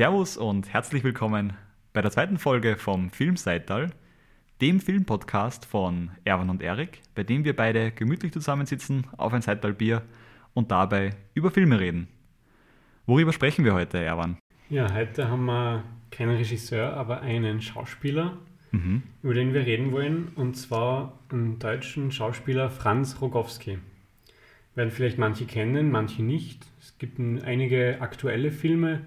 Servus und herzlich willkommen bei der zweiten Folge vom Filmseital, dem Filmpodcast von Erwan und Erik, bei dem wir beide gemütlich zusammensitzen auf ein Seital Bier und dabei über Filme reden. Worüber sprechen wir heute, Erwan? Ja, heute haben wir keinen Regisseur, aber einen Schauspieler, mhm. über den wir reden wollen, und zwar einen deutschen Schauspieler Franz Rogowski. Werden vielleicht manche kennen, manche nicht. Es gibt einige aktuelle Filme,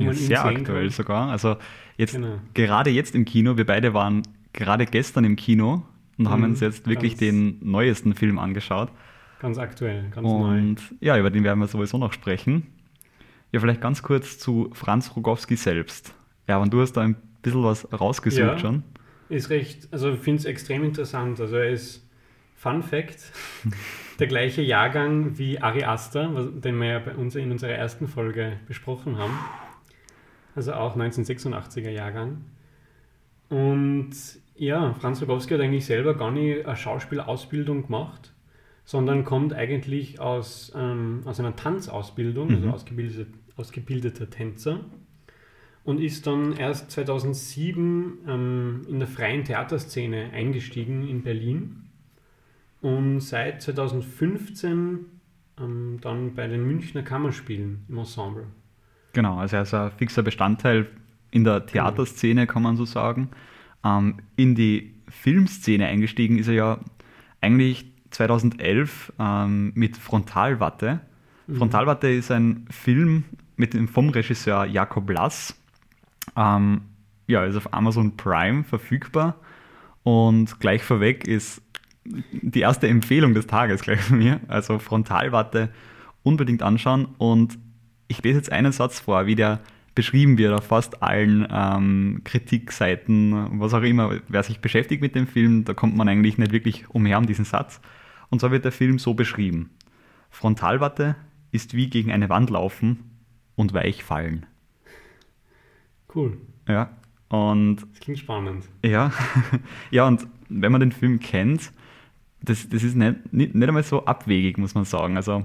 wo ja, man ihn sehr sehen aktuell kann. sogar. Also jetzt genau. gerade jetzt im Kino. Wir beide waren gerade gestern im Kino und mhm, haben uns jetzt wirklich den neuesten Film angeschaut. Ganz aktuell, ganz und, neu. Und ja, über den werden wir sowieso noch sprechen. Ja, vielleicht ganz kurz zu Franz Rogowski selbst. Ja, und du hast da ein bisschen was rausgesucht ja, schon. Ist recht, also ich finde es extrem interessant. Also er ist Fun Fact, der gleiche Jahrgang wie Ari Aster, den wir ja bei uns in unserer ersten Folge besprochen haben. Also auch 1986er Jahrgang. Und ja, Franz Rogowski hat eigentlich selber gar nicht eine Schauspielausbildung gemacht, sondern kommt eigentlich aus, ähm, aus einer Tanzausbildung, also mhm. also ausgebildet, ausgebildeter Tänzer. Und ist dann erst 2007 ähm, in der freien Theaterszene eingestiegen in Berlin und seit 2015 ähm, dann bei den Münchner Kammerspielen im Ensemble. Genau, also er ist ein fixer Bestandteil in der Theaterszene, kann man so sagen. Ähm, in die Filmszene eingestiegen ist er ja eigentlich 2011 ähm, mit Frontalwatte. Mhm. Frontalwatte ist ein Film mit dem, vom Regisseur Jakob Lass. Ähm, ja, ist auf Amazon Prime verfügbar. Und gleich vorweg ist die erste Empfehlung des Tages gleich von mir. Also Frontalwatte unbedingt anschauen. Und ich lese jetzt einen Satz vor, wie der beschrieben wird auf fast allen ähm, Kritikseiten, was auch immer. Wer sich beschäftigt mit dem Film, da kommt man eigentlich nicht wirklich umher um diesen Satz. Und zwar wird der Film so beschrieben. Frontalwatte ist wie gegen eine Wand laufen und weich fallen. Cool. Ja. Und das klingt spannend. Ja, ja, und wenn man den Film kennt, das, das ist nicht, nicht, nicht einmal so abwegig, muss man sagen. Also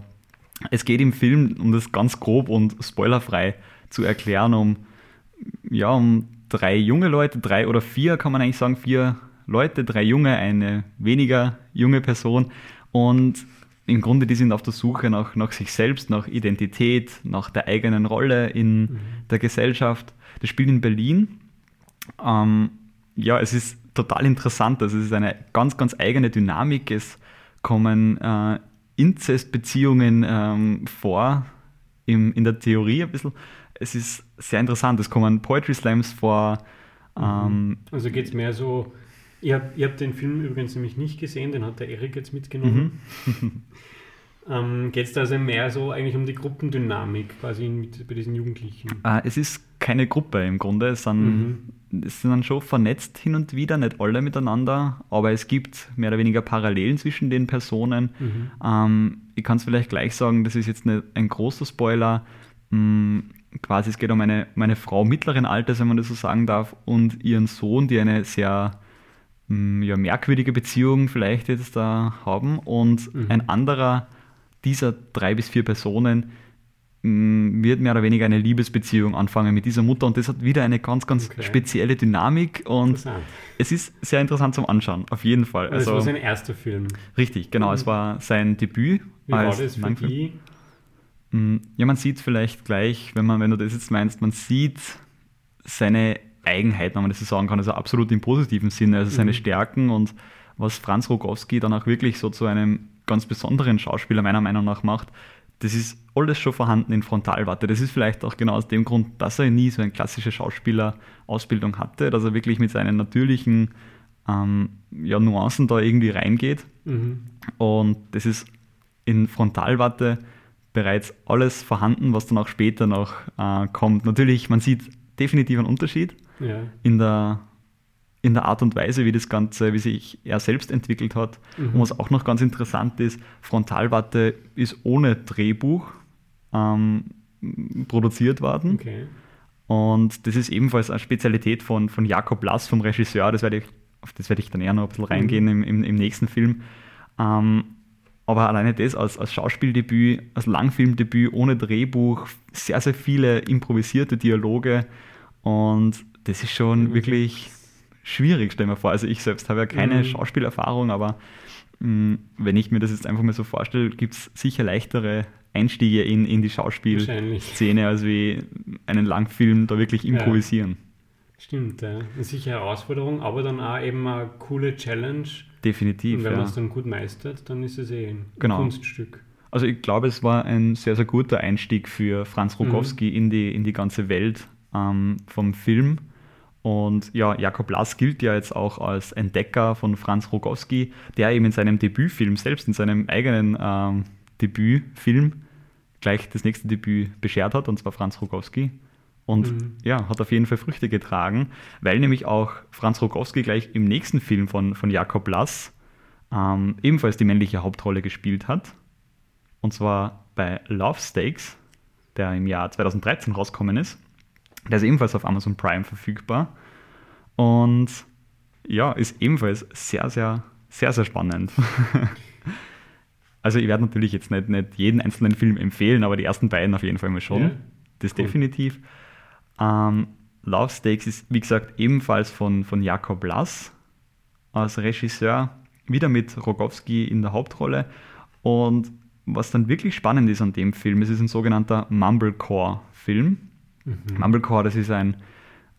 es geht im Film, um das ganz grob und spoilerfrei zu erklären, um, ja, um drei junge Leute, drei oder vier kann man eigentlich sagen, vier Leute, drei junge, eine weniger junge Person. Und im Grunde, die sind auf der Suche nach, nach sich selbst, nach Identität, nach der eigenen Rolle in mhm. der Gesellschaft. Das spielt in Berlin. Ähm, ja, es ist total interessant. Also es ist eine ganz, ganz eigene Dynamik. Es kommen äh, Inzestbeziehungen ähm, vor, im, in der Theorie ein bisschen. Es ist sehr interessant. Es kommen Poetry Slams vor. Mhm. Ähm, also geht es mehr so, ihr habt, ihr habt den Film übrigens nämlich nicht gesehen, den hat der Erik jetzt mitgenommen. Mhm. ähm, geht es da also mehr so eigentlich um die Gruppendynamik quasi mit, bei diesen Jugendlichen? Äh, es ist keine Gruppe im Grunde. Es sind, mhm. Es sind dann schon vernetzt hin und wieder, nicht alle miteinander, aber es gibt mehr oder weniger Parallelen zwischen den Personen. Mhm. Ähm, ich kann es vielleicht gleich sagen, das ist jetzt nicht ein großer Spoiler. Ähm, quasi, es geht um eine, um eine Frau mittleren Alters, wenn man das so sagen darf, und ihren Sohn, die eine sehr mm, ja, merkwürdige Beziehung vielleicht jetzt da haben. Und mhm. ein anderer dieser drei bis vier Personen wird mehr oder weniger eine Liebesbeziehung anfangen mit dieser Mutter und das hat wieder eine ganz, ganz okay. spezielle Dynamik und es ist sehr interessant zum Anschauen, auf jeden Fall. Also, das war sein erster Film. Richtig, genau, mhm. es war sein Debüt. Wie war das für die? Mm, ja, man sieht vielleicht gleich, wenn, man, wenn du das jetzt meinst, man sieht seine Eigenheiten, wenn man das so sagen kann, also absolut im positiven Sinne, also seine mhm. Stärken und was Franz Rogowski dann auch wirklich so zu einem ganz besonderen Schauspieler meiner Meinung nach macht, das ist alles schon vorhanden in Frontalwarte. Das ist vielleicht auch genau aus dem Grund, dass er nie so eine klassische Schauspielerausbildung hatte, dass er wirklich mit seinen natürlichen ähm, ja, Nuancen da irgendwie reingeht. Mhm. Und das ist in Frontalwarte bereits alles vorhanden, was dann auch später noch äh, kommt. Natürlich, man sieht definitiv einen Unterschied ja. in der in der Art und Weise, wie das Ganze, wie sich er selbst entwickelt hat. Mhm. Und was auch noch ganz interessant ist, Frontalwatte ist ohne Drehbuch ähm, produziert worden. Okay. Und das ist ebenfalls eine Spezialität von, von Jakob Lass, vom Regisseur. Das werde ich, auf das werde ich dann eher noch ein bisschen reingehen mhm. im, im, im, nächsten Film. Ähm, aber alleine das als, als Schauspieldebüt, als Langfilmdebüt ohne Drehbuch, sehr, sehr viele improvisierte Dialoge und das ist schon mhm. wirklich schwierig, stell mir vor. Also ich selbst habe ja keine mhm. Schauspielerfahrung, aber mh, mm, wenn ich mir das jetzt einfach mal so vorstelle, gibt es sicher leichtere Einstiege in, in die Schauspielszene, als wie einen Langfilm da wirklich improvisieren. Ja. Stimmt, ja. Eine sichere Herausforderung, aber dann auch eben eine coole Challenge. Definitiv. Und wenn ja. man es dann gut meistert, dann ist es eh ein genau. Kunststück. Also ich glaube, es war ein sehr, sehr guter Einstieg für Franz Rogowski mhm. in, die, in die ganze Welt ähm, vom Film. Und ja, Jakob Lass gilt ja jetzt auch als Entdecker von Franz Rogowski, der eben in seinem Debütfilm, selbst in seinem eigenen ähm, Debütfilm, gleich das nächste Debüt beschert hat, und zwar Franz Rogowski. Und mhm. ja, hat auf jeden Fall Früchte getragen, weil nämlich auch Franz Rogowski gleich im nächsten Film von, von Jakob Lass ähm, ebenfalls die männliche Hauptrolle gespielt hat. Und zwar bei Love Stakes, der im Jahr 2013 rausgekommen ist. Der ist ebenfalls auf Amazon Prime verfügbar. Und ja, ist ebenfalls sehr, sehr, sehr, sehr spannend. also ich werde natürlich jetzt nicht, nicht jeden einzelnen Film empfehlen, aber die ersten beiden auf jeden Fall mal schon. Ja, das cool. definitiv. Ähm, Love Stakes ist, wie gesagt, ebenfalls von, von Jakob Lass als Regisseur, wieder mit Rogowski in der Hauptrolle. Und was dann wirklich spannend ist an dem Film, es ist ein sogenannter Mumblecore-Film. Mhm. Mumblecore, das ist ein,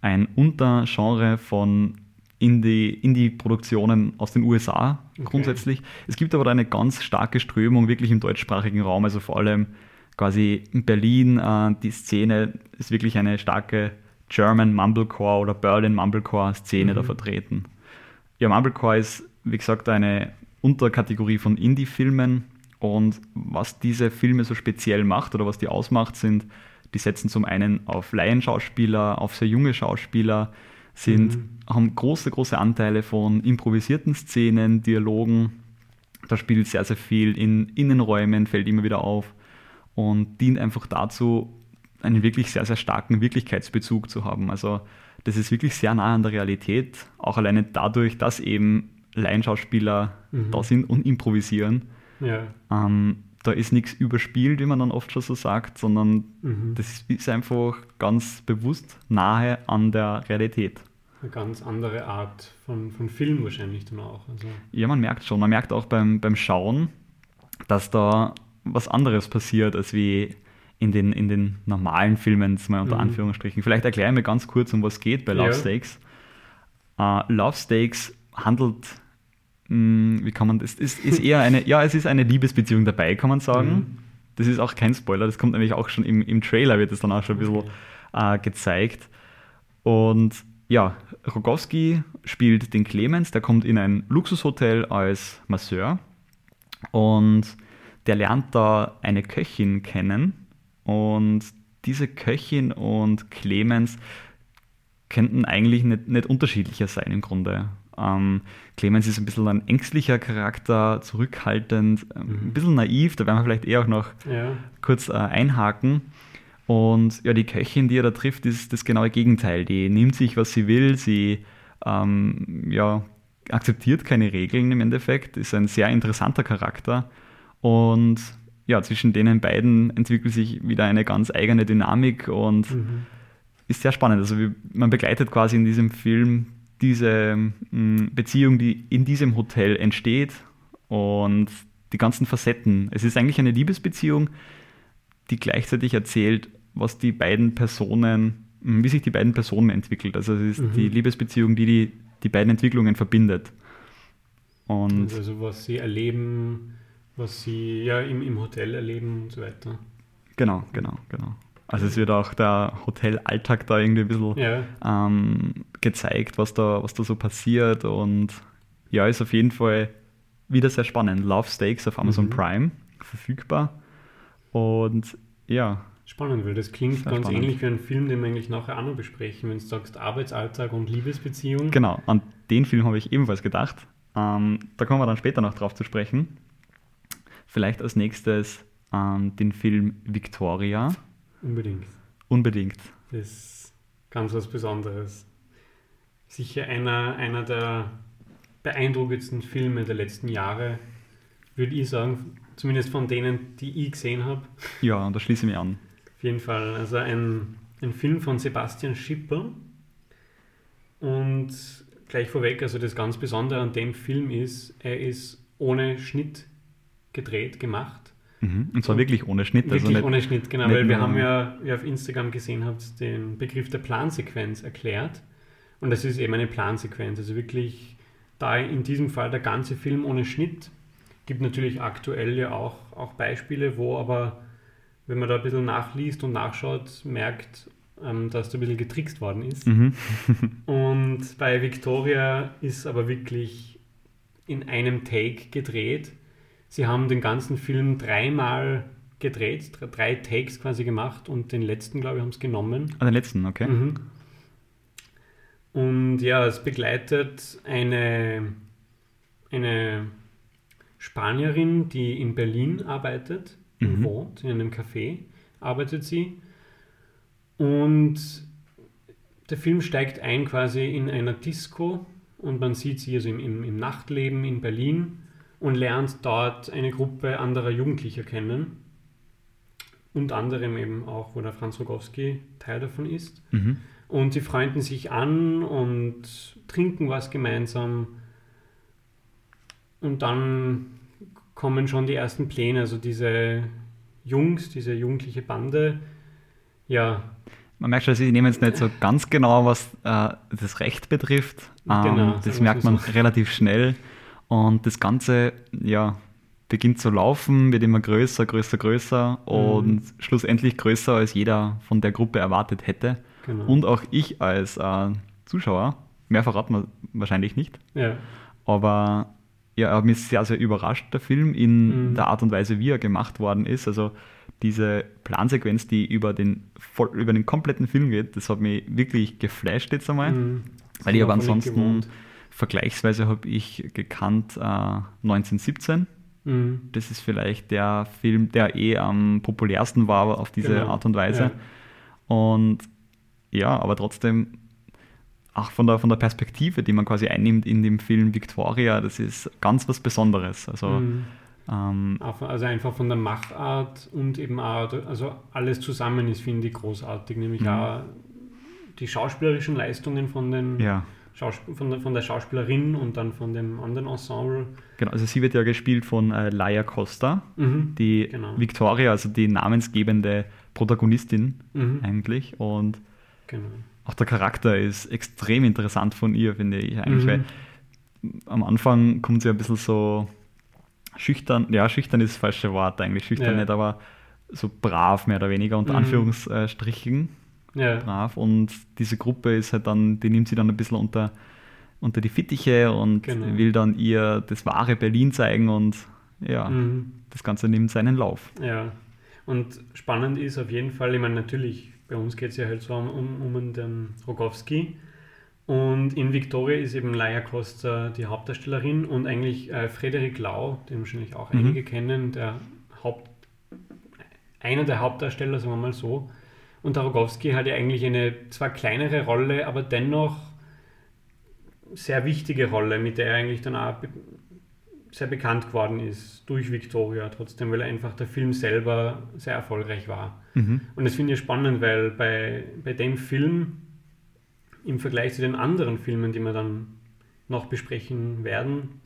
ein Untergenre von Indie-Produktionen aus den USA okay. grundsätzlich. Es gibt aber eine ganz starke Strömung wirklich im deutschsprachigen Raum, also vor allem quasi in Berlin, äh, die Szene ist wirklich eine starke German Mumblecore oder Berlin Mumblecore Szene mhm. da vertreten. Ja, Mumblecore ist, wie gesagt, eine Unterkategorie von Indie-Filmen und was diese Filme so speziell macht oder was die ausmacht, sind, die setzen zum einen auf Laienschauspieler, auf sehr junge Schauspieler, sind, mhm. haben große, große Anteile von improvisierten Szenen, Dialogen. Da spielt sehr, sehr viel in Innenräumen, fällt immer wieder auf und dient einfach dazu, einen wirklich sehr, sehr starken Wirklichkeitsbezug zu haben. Also das ist wirklich sehr nah an der Realität, auch alleine dadurch, dass eben Laienschauspieler mhm. da sind und improvisieren. Ja. Ähm, da ist nichts überspielt, wie man dann oft schon so sagt, sondern mhm. das ist einfach ganz bewusst nahe an der Realität. Eine ganz andere Art von, von Film wahrscheinlich dann auch. Also. Ja, man merkt schon. Man merkt auch beim, beim Schauen, dass da was anderes passiert, als wie in den, in den normalen Filmen, mal unter mhm. Anführungsstrichen. Vielleicht erkläre ich mir ganz kurz, um was es geht bei Love ja. Stakes. Uh, Love Stakes handelt, wie kann man das, ist, ist eher eine, ja, es ist eine Liebesbeziehung dabei, kann man sagen. Mhm. Das ist auch kein Spoiler, das kommt nämlich auch schon im, im Trailer, wird es dann auch schon ein bisschen uh, gezeigt. Und ja, Rogowski spielt den Clemens, der kommt in ein Luxushotel als Masseur und der lernt da eine Köchin kennen und diese Köchin und Clemens könnten eigentlich nicht, nicht unterschiedlicher sein im Grunde. Ähm, Clemens ist ein bisschen ein ängstlicher Charakter, zurückhaltend, ähm, mhm. ein bisschen naiv, da werden wir vielleicht eher auch noch ja. kurz äh, einhaken. Und ja, die Köchin, die er da trifft, ist das genaue Gegenteil. Die nimmt sich, was sie will, sie ähm, ja, akzeptiert keine Regeln im Endeffekt, ist ein sehr interessanter Charakter und ja, zwischen denen beiden entwickelt sich wieder eine ganz eigene Dynamik und mhm. ist sehr spannend. Also man begleitet quasi in diesem Film diese mh, Beziehung, die in diesem Hotel entsteht und die ganzen Facetten. Es ist eigentlich eine Liebesbeziehung, die gleichzeitig erzählt, was die beiden Personen, wie sich die beiden Personen entwickelt. Also es ist mhm. die Liebesbeziehung, die, die die beiden Entwicklungen verbindet. Und also was sie erleben, was sie ja im, im Hotel erleben und so weiter. Genau, genau, genau. Also es wird auch der Hotelalltag da irgendwie ein bisschen ja. ähm, gezeigt, was da, was da so passiert. Und ja, ist auf jeden Fall wieder sehr spannend. Love Stakes auf Amazon mhm. Prime verfügbar. Und ja. Spannend, weil das klingt ganz spannend. ähnlich wie ein Film, den wir eigentlich nachher auch noch besprechen, wenn du sagst Arbeitsalltag und Liebesbeziehung. Genau, an den Film habe ich ebenfalls gedacht. Ähm, da kommen wir dann später noch drauf zu sprechen. Vielleicht als nächstes ähm, den Film Victoria. Unbedingt. Unbedingt. Das ist ganz was Besonderes. Sicher einer, einer der beeindruckendsten Filme der letzten Jahre. würde ich sagen, zumindest von denen, die ich gesehen habe. Ja, und da schließe ich mich an. Auf jeden Fall. Also ein, ein Film von Sebastian Schipper. Und gleich vorweg, also das ganz Besondere an dem Film ist, er ist ohne Schnitt gedreht, gemacht. Mhm. Und zwar wirklich ohne Schnitt. Also wirklich also ohne Schnitt, genau, weil wir haben ja, wie ihr auf Instagram gesehen habt, den Begriff der Plansequenz erklärt. Und das ist eben eine Plansequenz. Also wirklich da in diesem Fall der ganze Film ohne Schnitt. Gibt natürlich aktuell ja auch, auch Beispiele, wo aber, wenn man da ein bisschen nachliest und nachschaut, merkt, ähm, dass da ein bisschen getrickst worden ist. Mhm. und bei Victoria ist aber wirklich in einem Take gedreht. Sie haben den ganzen Film dreimal gedreht, drei Takes quasi gemacht und den letzten, glaube ich, haben es genommen. Ah, den letzten, okay. Mhm. Und ja, es begleitet eine, eine Spanierin, die in Berlin arbeitet, mhm. wohnt, in einem Café arbeitet sie. Und der Film steigt ein quasi in einer Disco und man sieht sie also im, im, im Nachtleben in Berlin und lernt dort eine Gruppe anderer Jugendlicher kennen. Unter anderem eben auch, wo der Franz Rogowski Teil davon ist. Mhm. Und sie freunden sich an und trinken was gemeinsam. Und dann kommen schon die ersten Pläne, also diese Jungs, diese jugendliche Bande, ja. Man merkt schon, sie nehmen jetzt nicht so ganz genau, was äh, das Recht betrifft. Ähm, genau, das merkt man so. relativ schnell. Und das Ganze, ja, beginnt zu laufen, wird immer größer, größer, größer und mhm. schlussendlich größer, als jeder von der Gruppe erwartet hätte. Genau. Und auch ich als äh, Zuschauer, mehr verraten wir wahrscheinlich nicht. Ja. Aber ja, er hat mich sehr, sehr überrascht, der Film, in mhm. der Art und Weise, wie er gemacht worden ist. Also diese Plansequenz, die über den, über den kompletten Film geht, das hat mich wirklich geflasht jetzt einmal. Mhm. Weil ich aber ansonsten vergleichsweise habe ich gekannt äh, 1917. Mhm. Das ist vielleicht der Film, der eh am populärsten war auf diese genau. Art und Weise. Ja. Und ja, aber trotzdem, auch von der, von der Perspektive, die man quasi einnimmt in dem Film Victoria, das ist ganz was Besonderes. Also, mhm. ähm, also einfach von der Machart und eben auch, also alles zusammen ist, finde ich, großartig, nämlich mhm. auch die schauspielerischen Leistungen von den ja. Von, der, von der Schauspielerin und dann von dem anderen Ensemble. Genau, also sie wird ja gespielt von äh, Laia Costa, mhm, die genau. Victoria, also die namensgebende Protagonistin mhm. eigentlich. Und Genau. Auch der Charakter ist extrem interessant von ihr, finde ich eigentlich, mhm. weil am Anfang kommt sie ein bisschen so schüchtern, ja, schüchtern ist das falsche Wort eigentlich, schüchtern ja. nicht, aber so brav mehr oder weniger, unter mhm. Anführungsstrichen. Ja. Brav. Und diese Gruppe ist halt dann, die nimmt sie dann ein bisschen unter, unter die Fittiche und genau. will dann ihr das wahre Berlin zeigen und ja, mhm. das Ganze nimmt seinen Lauf. Ja. Und spannend ist auf jeden Fall, ich meine, natürlich bei uns geht es ja halt so um, um den Rogowski. Und in Victoria ist eben Laia Costa die Hauptdarstellerin und eigentlich äh, Frederik Lau, den wahrscheinlich auch mhm. einige kennen, der Haupt, einer der Hauptdarsteller, sagen wir mal so. Und der Rogowski hat ja eigentlich eine zwar kleinere Rolle, aber dennoch sehr wichtige Rolle, mit der er eigentlich dann auch sehr bekannt geworden ist durch Victoria, trotzdem, weil einfach der Film selber sehr erfolgreich war. Mhm. Und das finde ich spannend, weil bei, bei dem Film im Vergleich zu den anderen Filmen, die wir dann noch besprechen werden,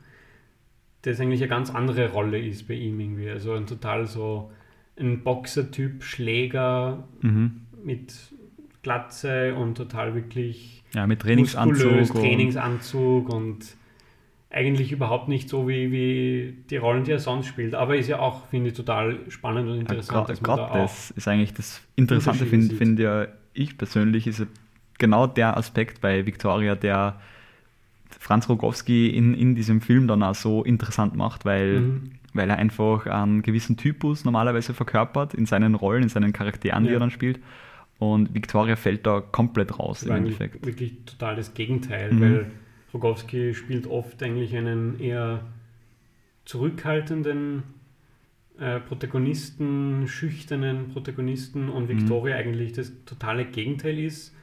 das eigentlich eine ganz andere Rolle ist bei ihm irgendwie. Also ein total so ein Boxer-Typ, Schläger mhm. Mit Glatze und total wirklich ja, mit Trainingsanzug, Trainingsanzug und eigentlich überhaupt nicht so wie, wie die Rollen, die er sonst spielt. Aber ist ja auch, finde ich, total spannend und interessant. Ja, Gerade da das ist eigentlich das Interessante, finde find ja ich persönlich, ist genau der Aspekt bei Victoria, der Franz Rogowski in, in diesem Film dann auch so interessant macht, weil, mhm. weil er einfach einen gewissen Typus normalerweise verkörpert in seinen Rollen, in seinen Charakteren, ja. die er dann spielt. Und Victoria fällt da komplett raus im Endeffekt. Wirklich total das Gegenteil, mhm. weil Rogowski spielt oft eigentlich einen eher zurückhaltenden äh, Protagonisten, schüchternen Protagonisten und mhm. Victoria mhm. eigentlich das totale Gegenteil ist,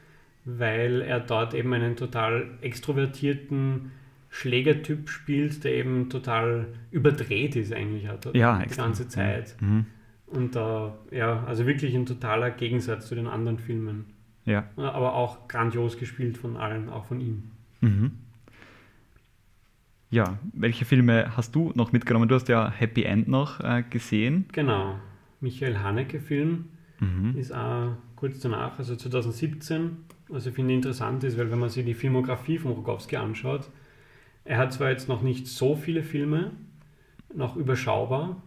weil er dort eben einen total extrovertierten, Schlägertyp spielt, der eben total überdreht ist eigentlich hat, ja, die extrem. ganze Zeit. Mhm. Und da, ja, also wirklich ein totaler Gegensatz zu den anderen Filmen. Ja. Aber auch grandios gespielt von allen, auch von ihm. Mhm. Ja, welche Filme hast du noch mitgenommen? Du hast ja Happy End noch äh, gesehen. Genau. Michael Haneke-Film Mhm. ist auch kurz danach, also 2017. Also ich finde interessant ist, weil wenn man sich die Filmografie von Rogowski anschaut, er hat zwar jetzt noch nicht so viele Filme, noch überschaubar,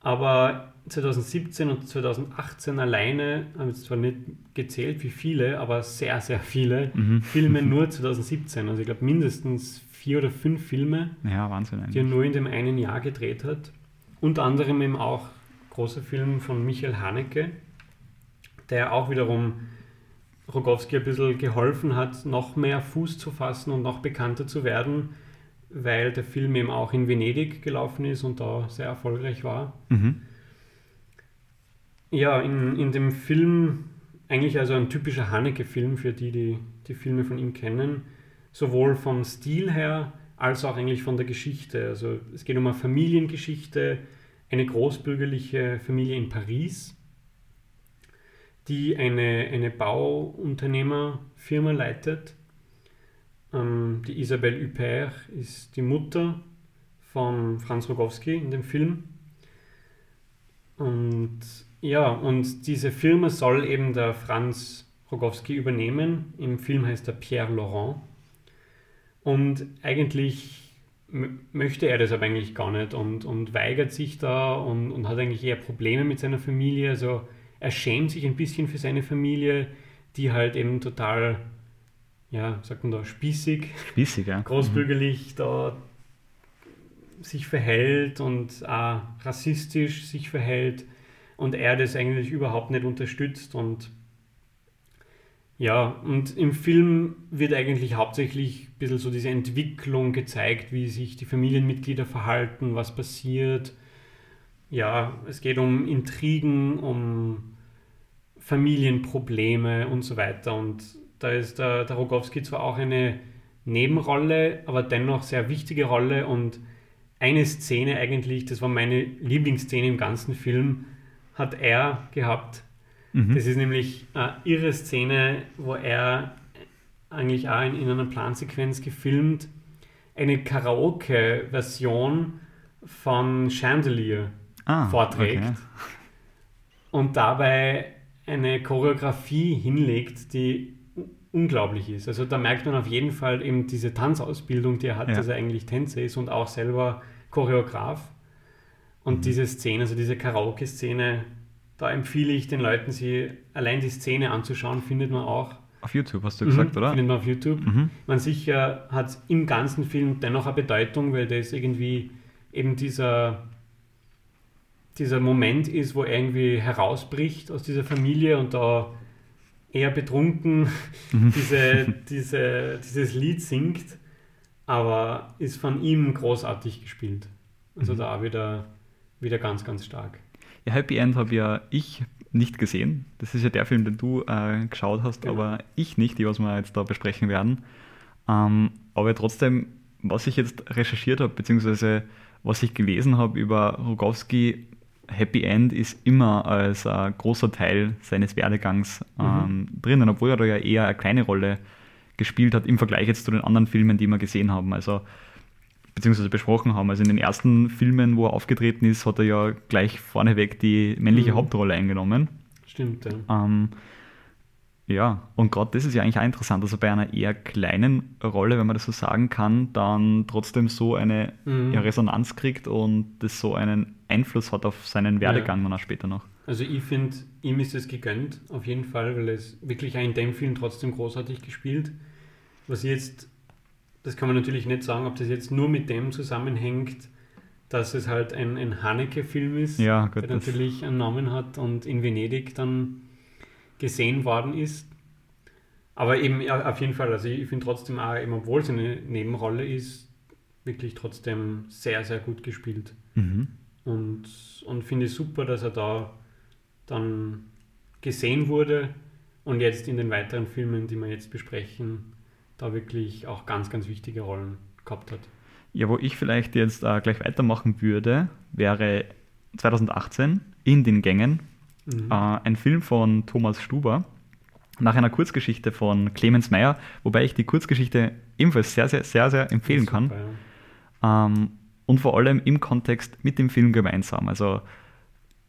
aber 2017 und 2018 alleine, haben jetzt zwar nicht gezählt wie viele, aber sehr, sehr viele Mhm. Filme nur 2017. Also ich glaube mindestens vier oder fünf Filme, Ja, Wahnsinn die er nur in dem einen Jahr gedreht hat. Unter anderem eben auch großer Film von Michael Haneke, der auch wiederum Rogowski ein bisschen geholfen hat, noch mehr Fuß zu fassen und noch bekannter zu werden, weil der Film eben auch in Venedig gelaufen ist und da sehr erfolgreich war. Mhm. Ja, in, in dem Film, eigentlich also ein typischer Haneke-Film für die, die die Filme von ihm kennen, sowohl vom Stil her als auch eigentlich von der Geschichte. Also es geht um eine Familiengeschichte, eine großbürgerliche Familie in Paris, die eine, eine Bauunternehmerfirma leitet. Ähm, die Isabelle Huppert ist die Mutter von Franz Rogowski in dem Film. Und ja, und diese Firma soll eben der Franz Rogowski übernehmen. Im Film heißt er Pierre Laurent. Und eigentlich möchte er das aber eigentlich gar nicht und, und weigert sich da und, und hat eigentlich eher Probleme mit seiner Familie. Also er schämt sich ein bisschen für seine Familie, die halt eben total, ja, sagt man da, spießig Spießig, ja. großbürgerlich da sich verhält und auch rassistisch sich verhält und er das eigentlich überhaupt nicht unterstützt und ja, und im Film wird eigentlich hauptsächlich ein bisschen so diese Entwicklung gezeigt, wie sich die Familienmitglieder verhalten, was passiert. Ja, es geht um Intrigen, um Familienprobleme und so weiter. Und da ist der, der Rogowski zwar auch eine Nebenrolle, aber dennoch sehr wichtige Rolle. Und eine Szene eigentlich, das war meine Lieblingsszene im ganzen Film, hat er gehabt. Mhm. Das ist nämlich eine irre Szene, wo er eigentlich auch in, in einer Plansequenz gefilmt eine Karaoke-Version von Chandelier ah, vorträgt okay. und dabei eine Choreografie hinlegt, die unglaublich ist. Also da merkt man auf jeden Fall eben diese Tanzausbildung, die er hat, Ja. dass er eigentlich Tänzer ist und auch selber Choreograf. Und Mhm. diese Szene, also diese Karaoke-Szene, da empfehle ich den Leuten, sie allein die Szene anzuschauen, findet man auch. Auf YouTube hast du gesagt, Mhm, oder? Findet man auf YouTube. Mhm. Man sicher hat im ganzen Film dennoch eine Bedeutung, weil das irgendwie eben dieser, dieser Moment ist, wo er irgendwie herausbricht aus dieser Familie und da eher betrunken diese, diese, dieses Lied singt, aber ist von ihm großartig gespielt. Also Mhm. da auch wieder, wieder ganz, ganz stark. Ja, Happy End habe ja ich nicht gesehen. Das ist ja der Film, den du äh, geschaut hast, Genau. aber ich nicht, die was wir jetzt da besprechen werden. Ähm, aber trotzdem, was ich jetzt recherchiert habe, beziehungsweise was ich gelesen habe über Rogowski, Happy End ist immer als äh, großer Teil seines Werdegangs ähm, drinnen, obwohl er da ja eher eine kleine Rolle gespielt hat im Vergleich jetzt zu den anderen Filmen, die wir gesehen haben. Also beziehungsweise besprochen haben. Also in den ersten Filmen, wo er aufgetreten ist, hat er ja gleich vorneweg die männliche Mhm. Hauptrolle eingenommen. Stimmt, ja. Ähm, ja, und gerade das ist ja eigentlich auch interessant, dass er bei einer eher kleinen Rolle, wenn man das so sagen kann, dann trotzdem so eine Mhm. ja, Resonanz kriegt und das so einen Einfluss hat auf seinen Werdegang dann auch später noch. Also ich finde, ihm ist es gegönnt, auf jeden Fall, weil er ist wirklich auch in dem Film trotzdem großartig gespielt. Was jetzt, das kann man natürlich nicht sagen, ob das jetzt nur mit dem zusammenhängt, dass es halt ein, ein Haneke-Film ist, Ja, der gut, das, natürlich einen Namen hat und in Venedig dann gesehen worden ist. Aber eben ja, auf jeden Fall, also ich finde trotzdem auch, eben obwohl es eine Nebenrolle ist, wirklich trotzdem sehr, sehr gut gespielt. mhm. Und, und finde es super, dass er da dann gesehen wurde und jetzt in den weiteren Filmen, die wir jetzt besprechen, da wirklich auch ganz, ganz wichtige Rollen gehabt hat. Ja, wo ich vielleicht jetzt äh, gleich weitermachen würde, wäre 2018 in den Gängen mhm. äh, ein Film von Thomas Stuber nach einer Kurzgeschichte von Clemens Meyer, wobei ich die Kurzgeschichte ebenfalls sehr, sehr, sehr, sehr empfehlen kann. Super, ja. ähm, und vor allem im Kontext mit dem Film gemeinsam. Also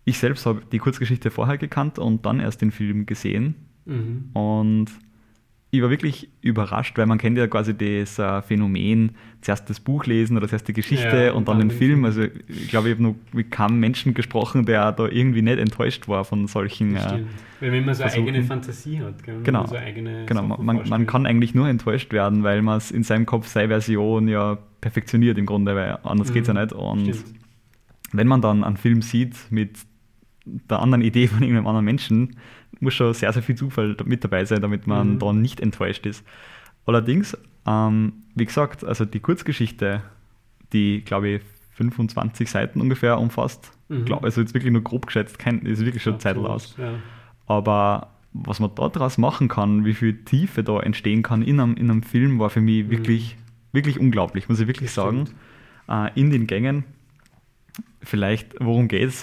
ich selbst habe die Kurzgeschichte vorher gekannt und dann erst den Film gesehen. Mhm. Und ich war wirklich überrascht, weil man kennt ja quasi das äh, Phänomen, zuerst das Buch lesen oder zuerst die Geschichte ja, und, und, dann, den Film. Also ich glaube, ich habe noch mit keinem Menschen gesprochen, der da irgendwie nicht enttäuscht war von solchen. Äh, weil wenn man so eine eigene Fantasie hat. Gell? Genau, so genau. Man, man, kann eigentlich nur enttäuscht werden, weil man es in seinem Kopf seine Version ja perfektioniert im Grunde, weil anders mhm. geht es ja nicht. Und Stimmt. wenn man dann einen Film sieht mit der anderen Idee von irgendeinem anderen Menschen, muss schon sehr, sehr viel Zufall mit dabei sein, damit man mhm. da nicht enttäuscht ist. Allerdings, ähm, wie gesagt, also die Kurzgeschichte, die, glaube ich, 25 Seiten ungefähr umfasst, mhm. glaub, also jetzt wirklich nur grob geschätzt, kein, ist wirklich schon Zeit aus. Ja. Aber was man daraus machen kann, wie viel Tiefe da entstehen kann in einem, in einem Film, war für mich mhm. wirklich, wirklich unglaublich, muss ich wirklich das sagen. Äh, in den Gängen, vielleicht, worum geht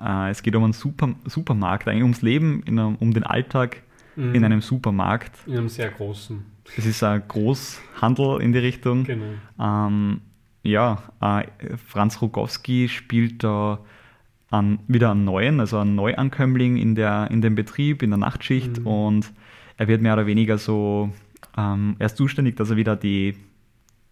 es? Äh, es geht um einen Super, Supermarkt, eigentlich ums Leben, einem, um den Alltag mhm. in einem Supermarkt. In einem sehr großen. Es ist ein Großhandel in die Richtung. Genau. Ähm, ja, äh, Franz Rogowski spielt da an, wieder einen neuen, also einen Neuankömmling in, der, in dem Betrieb, in der Nachtschicht mhm. und er wird mehr oder weniger so, ähm, er ist zuständig, dass er wieder die,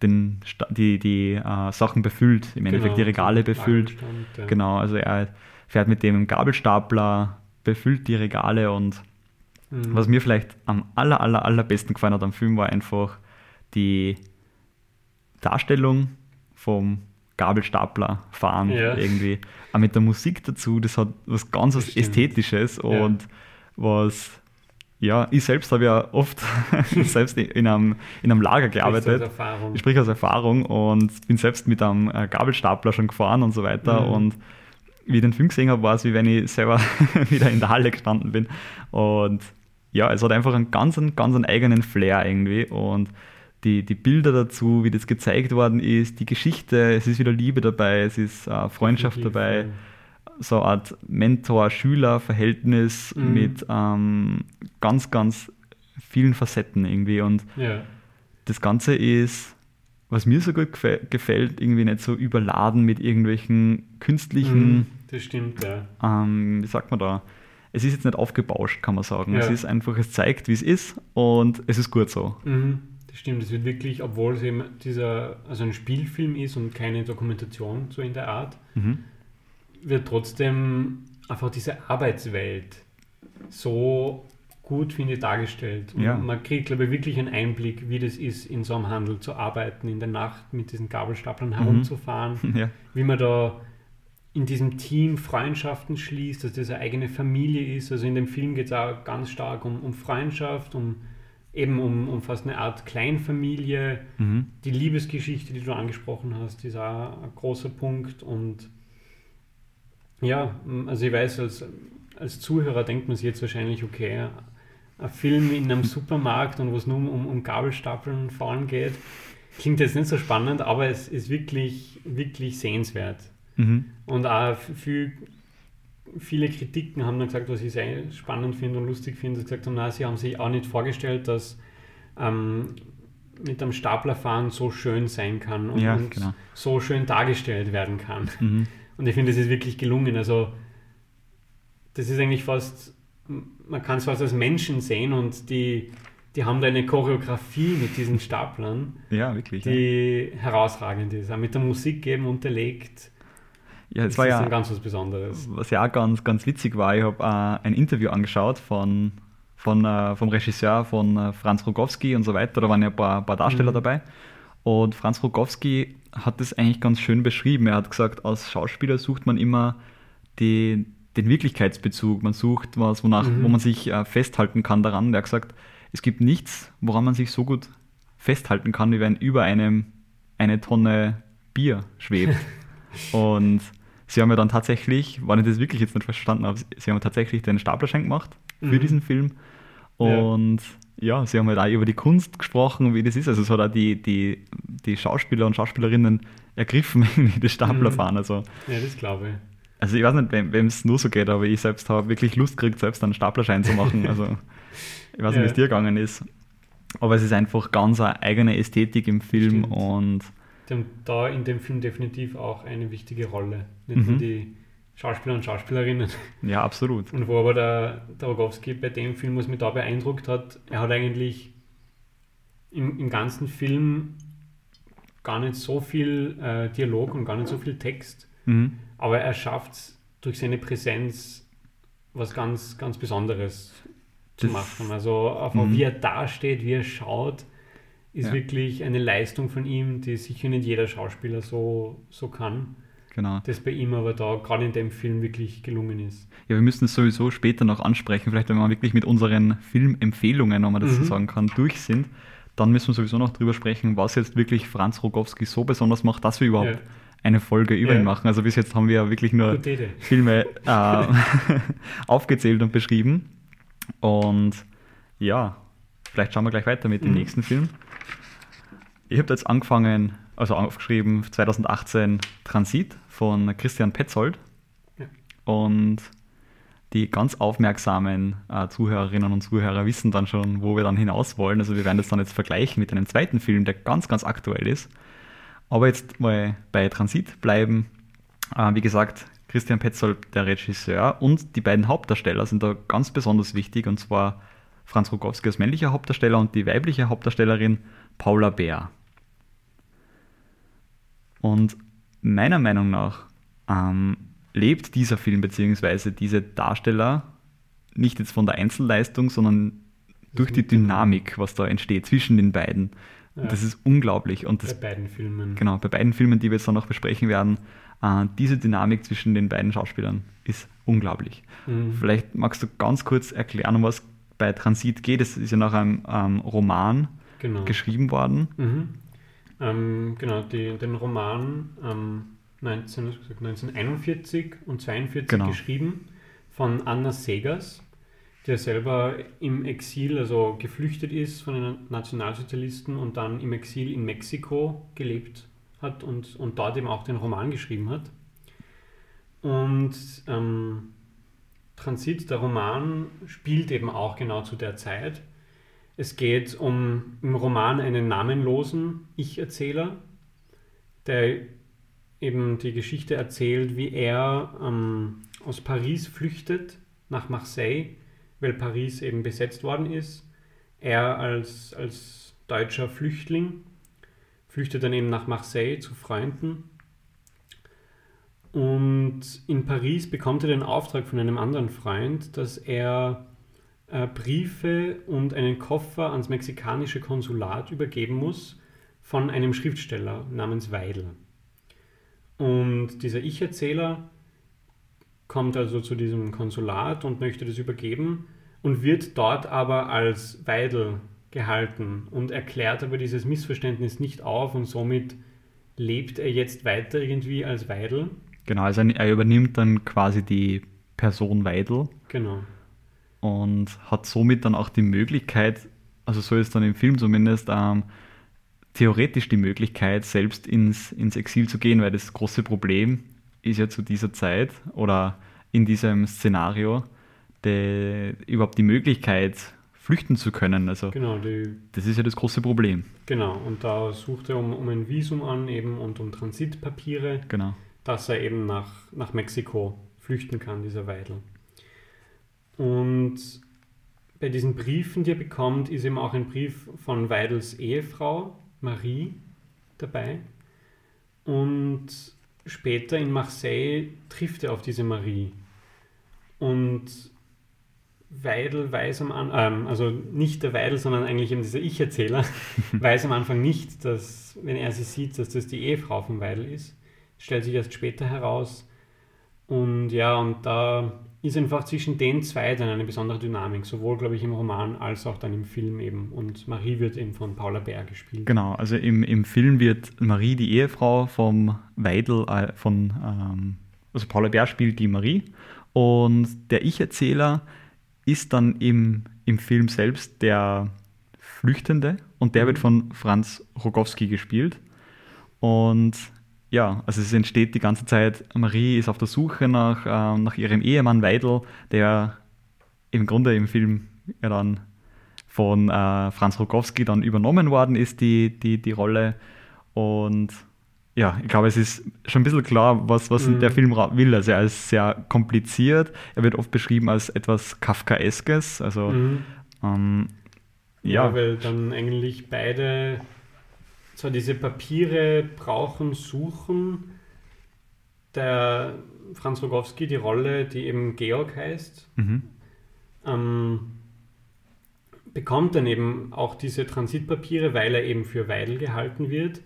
den, die, die äh, Sachen befüllt, im Endeffekt genau, die Regale befüllt. Ja. Genau, also er fährt mit dem Gabelstapler, befüllt die Regale und mhm. was mir vielleicht am aller, aller, allerbesten gefallen hat am Film war einfach die Darstellung vom Gabelstapler fahren ja. irgendwie. Aber mit der Musik dazu, das hat was ganz was Ästhetisches und ja. was, ja, ich selbst habe ja oft selbst in einem, in einem Lager gearbeitet. Aus ich spreche aus Erfahrung und bin selbst mit einem äh, Gabelstapler schon gefahren und so weiter mhm. und wie ich den Film gesehen habe, war es, wie wenn ich selber wieder in der Halle gestanden bin. Und ja, es hat einfach einen ganz, ganz einen eigenen Flair irgendwie. Und die, die Bilder dazu, wie das gezeigt worden ist, die Geschichte, es ist wieder Liebe dabei, es ist äh, Freundschaft Definitiv, dabei, ja. so eine Art Mentor-Schüler-Verhältnis mhm. mit ähm, ganz, ganz vielen Facetten irgendwie. Und ja. das Ganze ist was mir so gut gefällt, irgendwie nicht so überladen mit irgendwelchen künstlichen. Mhm, das stimmt, ja. Ähm, wie sagt man da? Es ist jetzt nicht aufgebauscht, kann man sagen. Ja. Es ist einfach, es zeigt, wie es ist und es ist gut so. Mhm, das stimmt. Es wird wirklich, obwohl es eben dieser, also ein Spielfilm ist und keine Dokumentation so in der Art, mhm. wird trotzdem einfach diese Arbeitswelt so gut, finde ich, dargestellt. Und ja. man kriegt, glaube ich, wirklich einen Einblick, wie das ist, in so einem Handel zu arbeiten, in der Nacht mit diesen Gabelstaplern herumzufahren, ja. wie man da in diesem Team Freundschaften schließt, dass das eine eigene Familie ist. Also in dem Film geht es auch ganz stark um, um Freundschaft, um eben um, um fast eine Art Kleinfamilie. Mhm. Die Liebesgeschichte, die du angesprochen hast, ist auch ein großer Punkt. Und ja, also ich weiß, als, als Zuhörer denkt man sich jetzt wahrscheinlich, okay, ein Film in einem Supermarkt und wo es nur um, um Gabelstapeln und Fahren geht. Klingt jetzt nicht so spannend, aber es ist wirklich, wirklich sehenswert. Mhm. Und auch viel, viele Kritiken haben dann gesagt, was ich sehr spannend finde und lustig finde, gesagt haben, na, sie haben sich auch nicht vorgestellt, dass ähm, mit einem Staplerfahren so schön sein kann und, ja, genau. so schön dargestellt werden kann. Mhm. Und ich finde, das ist wirklich gelungen. Also das ist eigentlich fast man kann es fast als Menschen sehen und die, die haben da eine Choreografie mit diesen Staplern, ja, wirklich, die ja. herausragend ist. Auch mit der Musik eben unterlegt. Ja, das, das war ja ganz was Besonderes. Was ja auch ganz, ganz witzig war, ich habe äh, ein Interview angeschaut von, von, äh, vom Regisseur von äh, Franz Rogowski und so weiter. Da waren ja ein paar, paar Darsteller mhm. dabei. Und Franz Rogowski hat das eigentlich ganz schön beschrieben. Er hat gesagt, als Schauspieler sucht man immer die, den Wirklichkeitsbezug, man sucht was, wonach, mhm. wo man sich äh, festhalten kann daran. Der hat gesagt, es gibt nichts, woran man sich so gut festhalten kann, wie wenn über einem eine Tonne Bier schwebt. und sie haben ja dann tatsächlich, wenn ich das wirklich jetzt nicht verstanden habe, sie haben tatsächlich den Staplerschein gemacht für mhm. diesen Film. Und ja, sie haben halt auch über die Kunst gesprochen, wie das ist. Also es hat auch die, die, die Schauspieler und Schauspielerinnen ergriffen, wie das Staplerfahren. Also, Ja, das glaube ich. also ich weiß nicht, wem es nur so geht, aber ich selbst habe wirklich Lust gekriegt, selbst einen Staplerschein zu machen. Also ich weiß nicht, wie es Ja. dir gegangen ist. Aber es ist einfach ganz eine eigene Ästhetik im Film Stimmt. und Die haben da in dem Film definitiv auch eine wichtige Rolle. Nicht Mhm. nur die Schauspieler und Schauspielerinnen. ja, absolut. Und wo aber der, der Rogowski bei dem Film, was mich da beeindruckt hat, er hat eigentlich im, im ganzen Film gar nicht so viel äh, Dialog und gar nicht so viel Text, Mhm. aber er schafft es durch seine Präsenz was ganz, ganz Besonderes zu Das- machen. Also einfach Mhm. wie er dasteht, wie er schaut, ist Ja. wirklich eine Leistung von ihm, die sicher nicht jeder Schauspieler so, so kann. Genau. Das bei ihm aber da gerade in dem Film wirklich gelungen ist. Ja, wir müssen es sowieso später noch ansprechen, vielleicht wenn wir wirklich mit unseren Filmempfehlungen, wenn man das so Mhm. sagen kann, durch sind. Dann müssen wir sowieso noch drüber sprechen, was jetzt wirklich Franz Rogowski so besonders macht, dass wir überhaupt Ja. eine Folge über Ja. ihn machen. Also bis jetzt haben wir ja wirklich nur. Filme äh, aufgezählt und beschrieben. Und ja, vielleicht schauen wir gleich weiter mit dem Mhm. nächsten Film. Ich habe jetzt angefangen, also aufgeschrieben, 2018 Transit von Christian Petzold. Ja. Und die ganz aufmerksamen äh, Zuhörerinnen und Zuhörer wissen dann schon, wo wir dann hinaus wollen. Also wir werden das dann jetzt vergleichen mit einem zweiten Film, der ganz, ganz aktuell ist. Aber jetzt mal bei Transit bleiben. Äh, wie gesagt, Christian Petzold, der Regisseur, und die beiden Hauptdarsteller sind da ganz besonders wichtig. Und zwar Franz Rogowski als männlicher Hauptdarsteller und die weibliche Hauptdarstellerin Paula Bär. Und meiner Meinung nach ähm, lebt dieser Film bzw. diese Darsteller nicht jetzt von der Einzelleistung, sondern durch die Dynamik, was da entsteht zwischen den beiden. Ja. Das ist unglaublich. Und Bei das, beiden Filmen. genau, bei beiden Filmen, die wir jetzt dann noch besprechen werden, äh, diese Dynamik zwischen den beiden Schauspielern ist unglaublich. Mhm. Vielleicht magst du ganz kurz erklären, um was bei Transit geht. Es ist ja nach einem ähm, Roman Genau. geschrieben worden. Mhm. Ähm, genau, die, den Roman ähm, 19, was hab ich gesagt, 1941 und 42 Genau. geschrieben von Anna Segers, der selber im Exil, also geflüchtet ist von den Nationalsozialisten und dann im Exil in Mexiko gelebt hat und, und dort eben auch den Roman geschrieben hat. Und ähm, Transit, der Roman, spielt eben auch genau zu der Zeit. Es geht um im Roman einen namenlosen Ich-Erzähler, der eben die Geschichte erzählt, wie er ähm, aus Paris flüchtet nach Marseille, weil Paris eben besetzt worden ist. Er als, als deutscher Flüchtling flüchtet dann eben nach Marseille zu Freunden. Und in Paris bekommt er den Auftrag von einem anderen Freund, dass er äh, Briefe und einen Koffer ans mexikanische Konsulat übergeben muss von einem Schriftsteller namens Weidel. Und dieser Ich-Erzähler kommt also zu diesem Konsulat und möchte das übergeben und wird dort aber als Weidel gehalten und erklärt aber dieses Missverständnis nicht auf und somit lebt er jetzt weiter irgendwie als Weidel. Genau, also er übernimmt dann quasi die Person Weidel Genau. Und hat somit dann auch die Möglichkeit, also so ist dann im Film zumindest, ähm, theoretisch die Möglichkeit, selbst ins, ins Exil zu gehen, weil das große Problem ist ja zu dieser Zeit oder in diesem Szenario der, überhaupt die Möglichkeit, flüchten zu können. Also Genau, die, das ist ja das große Problem. genau. Und da sucht er um, um ein Visum an eben und um Transitpapiere. Genau. dass er eben nach, nach Mexiko flüchten kann, dieser Weidel. Und bei diesen Briefen, die er bekommt, ist eben auch ein Brief von Weidels Ehefrau, Marie, dabei. Und später in Marseille trifft er auf diese Marie. Und Weidel weiß am Anfang, ähm, also nicht der Weidel, sondern eigentlich eben dieser Ich-Erzähler, weiß am Anfang nicht, dass, wenn er sie sieht, dass das die Ehefrau von Weidel ist stellt sich erst später heraus. Und ja, und da ist einfach zwischen den zwei dann eine besondere Dynamik, sowohl, glaube ich, im Roman als auch dann im Film eben. Und Marie wird eben von Paula Bär gespielt. Genau, also im, im Film wird Marie, die Ehefrau vom Weidel, äh, von, ähm, also Paula Bär spielt die Marie und der Ich-Erzähler ist dann im, im Film selbst der, Flüchtende und der Mhm. wird von Franz Rogowski gespielt. Und ja, also es entsteht die ganze Zeit, Marie ist auf der Suche nach, ähm, nach ihrem Ehemann Weidel, der im Grunde im Film ja dann von äh, Franz Rogowski dann übernommen worden ist, die, die, die Rolle. Und ja, ich glaube, es ist schon ein bisschen klar, was, was Mhm. der Film will. Also er ist sehr kompliziert, er wird oft beschrieben als etwas Kafkaeskes, also Mhm. ähm, Ja, ja, weil dann eigentlich beide zwar diese Papiere brauchen, suchen. Der Franz Rogowski, die Rolle, die eben Georg heißt, mhm. ähm, bekommt dann eben auch diese Transitpapiere, weil er eben für Weidel gehalten wird.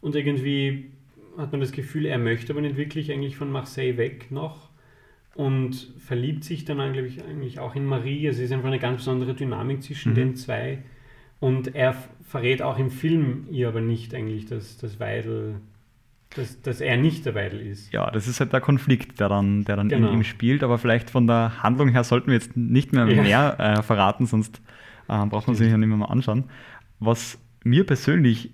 Und irgendwie hat man das Gefühl, er möchte aber nicht wirklich eigentlich von Marseille weg noch und verliebt sich dann eigentlich, eigentlich auch in Marie. Also es ist einfach eine ganz besondere Dynamik zwischen Mhm. den zwei. Und er verrät auch im Film ihr aber nicht eigentlich, dass, dass Weidel, dass, dass er nicht der Weidel ist. ja, das ist halt der Konflikt, der dann, der dann Genau. in ihm spielt. Aber vielleicht von der Handlung her sollten wir jetzt nicht mehr Ja. mehr äh, verraten, sonst äh, braucht man sich ja nicht mehr mal anschauen. Was mir persönlich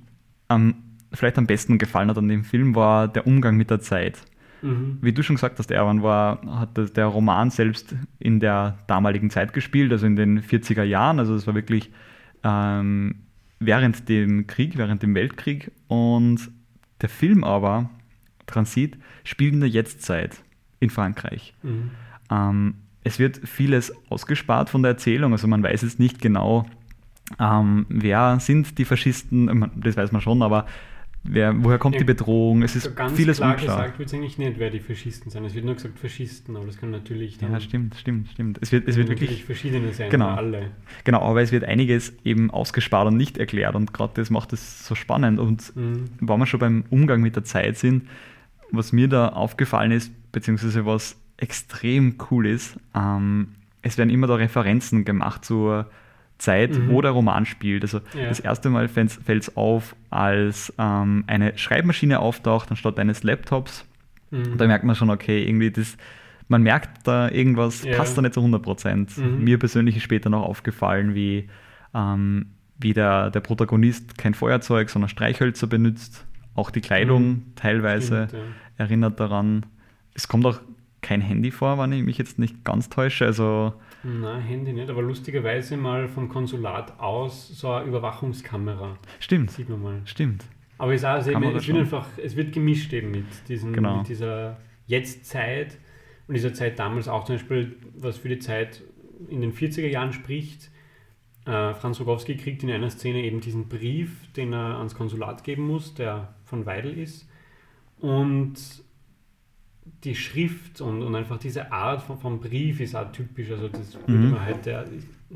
am vielleicht am besten gefallen hat an dem Film, war der Umgang mit der Zeit. Mhm. Wie du schon gesagt hast, Erwan, war, hat der Roman selbst in der damaligen Zeit gespielt, also in den 40er Jahren. Also es war wirklich ähm, während dem Krieg, während dem Weltkrieg. Und der Film aber, Transit, spielt in der Jetztzeit in Frankreich. Mhm. Ähm, es wird vieles ausgespart von der Erzählung, also man weiß jetzt nicht genau, ähm, wer sind die Faschisten, das weiß man schon, aber wer, woher kommt Ja, die Bedrohung? Es ist So ganz vieles klar unklar. gesagt wird es eigentlich nicht, wer die Faschisten sind. Es wird nur gesagt Faschisten, aber das kann natürlich dann Ja, stimmt, stimmt, stimmt. Es wird, es wird wirklich, verschiedene sein, Genau. alle. genau, aber es wird einiges eben ausgespart und nicht erklärt und gerade das macht es so spannend. Und Mhm. wenn wir schon beim Umgang mit der Zeit sind, was mir da aufgefallen ist, beziehungsweise was extrem cool ist, ähm, es werden immer da Referenzen gemacht zur Zeit, Mhm. wo der Roman spielt. Also Ja. das erste Mal fällt es auf, als ähm, eine Schreibmaschine auftaucht anstatt eines Laptops. Mhm. Und da merkt man schon, okay, irgendwie das, man merkt da irgendwas, Ja. passt da nicht zu 100 Prozent. Mhm. Mir persönlich ist später noch aufgefallen, wie, ähm, wie der, der Protagonist kein Feuerzeug, sondern Streichhölzer benutzt. Auch die Kleidung Mhm. teilweise Stimmt, ja. erinnert daran. Es kommt auch kein Handy vor, wenn ich mich jetzt nicht ganz täusche. Also Nein, Handy nicht, aber lustigerweise mal vom Konsulat aus so eine Überwachungskamera, stimmt, sieht man mal. stimmt. Aber es, also eben, einfach, es wird gemischt eben mit, diesen, Genau. mit dieser Jetztzeit und dieser Zeit damals auch zum Beispiel, was für die Zeit in den 40er Jahren spricht. Äh, Franz Rogowski kriegt in einer Szene eben diesen Brief, den er ans Konsulat geben muss, der von Weidel ist. Und die Schrift und, und einfach diese Art von, vom Brief ist auch typisch. Also das würde Mhm. man heute